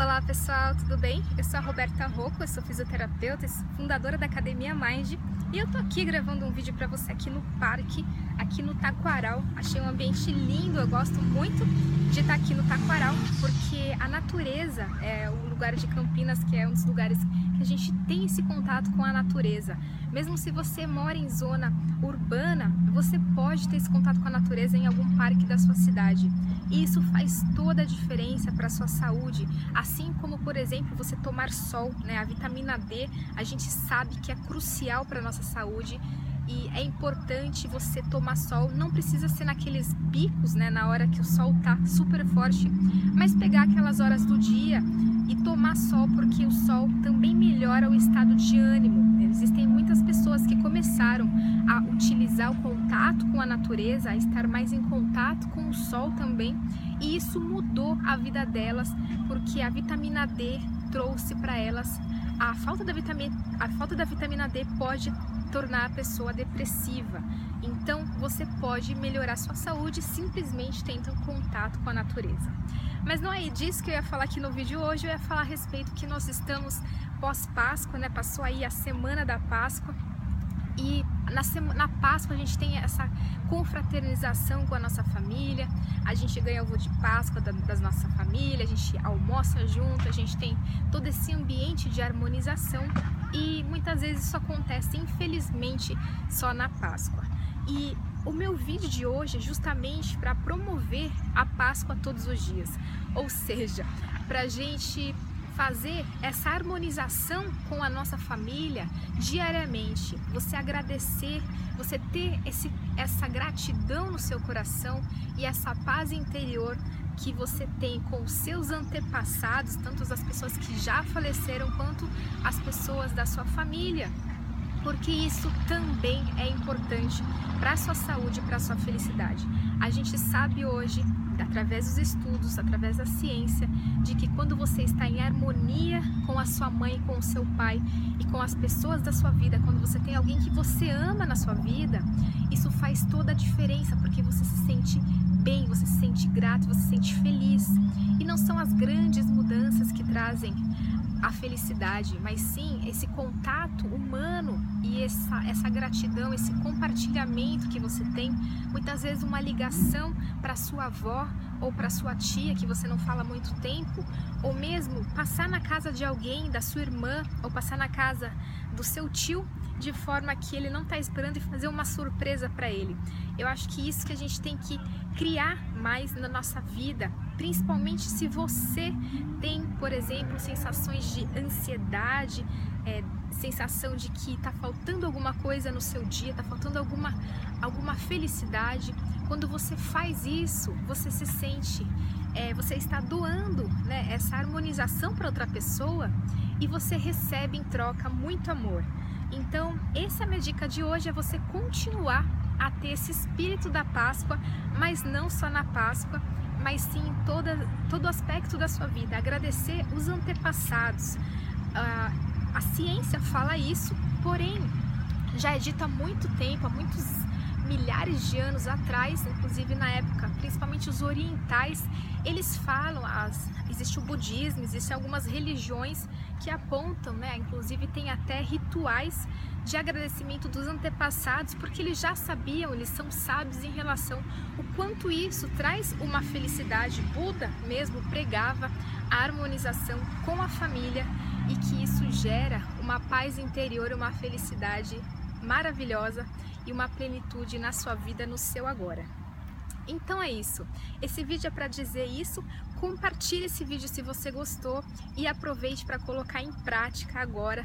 Olá pessoal, tudo bem? Eu sou a Roberta Rocco, eu sou fisioterapeuta, fundadora da Academia Mind e eu tô aqui gravando um vídeo para você aqui no parque, aqui no Taquaral. Achei um ambiente lindo, eu gosto muito de estar aqui no Taquaral porque a natureza é o lugar de Campinas que é um dos lugares que a gente tem esse contato com a natureza. Mesmo se você mora em zona urbana, você pode ter esse contato com a natureza em algum parque da sua cidade. E isso faz toda a diferença para a sua saúde, assim como, por exemplo, você tomar sol, né? A vitamina D, a gente sabe que é crucial para nossa saúde e é importante você tomar sol, não precisa ser naqueles picos, né, na hora que o sol tá super forte, mas pegar aquelas horas do dia e tomar sol, porque o sol também melhora o estado de ânimo. Existem muitas pessoas que começaram a utilizar o contato com a natureza, a estar mais em contato com o sol também, e isso mudou a vida delas, porque a vitamina D trouxe para elas a falta da vitamina a falta da vitamina D pode tornar a pessoa depressiva. Então, você pode melhorar sua saúde simplesmente tendo contato com a natureza. Mas não é disso que eu ia falar aqui no vídeo hoje, eu ia falar a respeito que nós estamos pós-Páscoa, né? Passou aí a semana da Páscoa e na, semana, na Páscoa a gente tem essa confraternização com a nossa família, a gente ganha ovo de Páscoa da, das nossa família, a gente almoça junto, a gente tem todo esse ambiente de harmonização e muitas vezes isso acontece, infelizmente, só na Páscoa. E o meu vídeo de hoje é justamente para promover a Páscoa todos os dias, ou seja, para a gente fazer essa harmonização com a nossa família diariamente. Você agradecer, você ter esse, essa gratidão no seu coração e essa paz interior que você tem com os seus antepassados, tanto as pessoas que já faleceram quanto as pessoas da sua família. Porque isso também é importante para a sua saúde e para a sua felicidade. A gente sabe hoje através dos estudos, através da ciência, de que quando você está em harmonia com a sua mãe, com o seu pai e com as pessoas da sua vida, quando você tem alguém que você ama na sua vida, isso faz toda a diferença, porque você se sente bem, você se sente grato, você se sente feliz. E não são as grandes mudanças que trazem a felicidade, mas sim esse contato humano e essa, essa gratidão, esse compartilhamento que você tem, muitas vezes uma ligação para sua avó ou para sua tia que você não fala muito tempo, ou mesmo passar na casa de alguém, da sua irmã, ou passar na casa do seu tio, de forma que ele não está esperando e fazer uma surpresa para ele. Eu acho que isso que a gente tem que criar mais na nossa vida, principalmente se você tem, por exemplo, sensações de ansiedade, é, sensação de que está faltando alguma coisa no seu dia, está faltando alguma, alguma felicidade. Quando você faz isso, você se sente, é, você está doando né, essa harmonização para outra pessoa e você recebe em troca muito amor. Então, essa é a minha dica de hoje, é você continuar a ter esse espírito da Páscoa, mas não só na Páscoa, mas sim em toda, todo aspecto da sua vida. Agradecer os antepassados. Uh, a ciência fala isso, porém já é dito há muito tempo, há muitos milhares de anos atrás, inclusive na época, principalmente os orientais, eles falam, as, existe o budismo, existem algumas religiões que apontam, né, inclusive tem até rituais de agradecimento dos antepassados, porque eles já sabiam, eles são sábios em relação o quanto isso traz uma felicidade. Buda mesmo pregava a harmonização com a família e que isso gera uma paz interior, uma felicidade maravilhosa e uma plenitude na sua vida, no seu agora. Então é isso. Esse vídeo é para dizer isso. Compartilhe esse vídeo se você gostou e aproveite para colocar em prática agora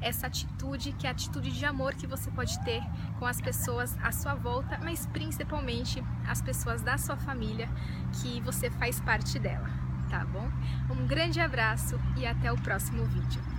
essa atitude, que é a atitude de amor que você pode ter com as pessoas à sua volta, mas principalmente as pessoas da sua família que você faz parte dela, tá bom? Um grande abraço e até o próximo vídeo.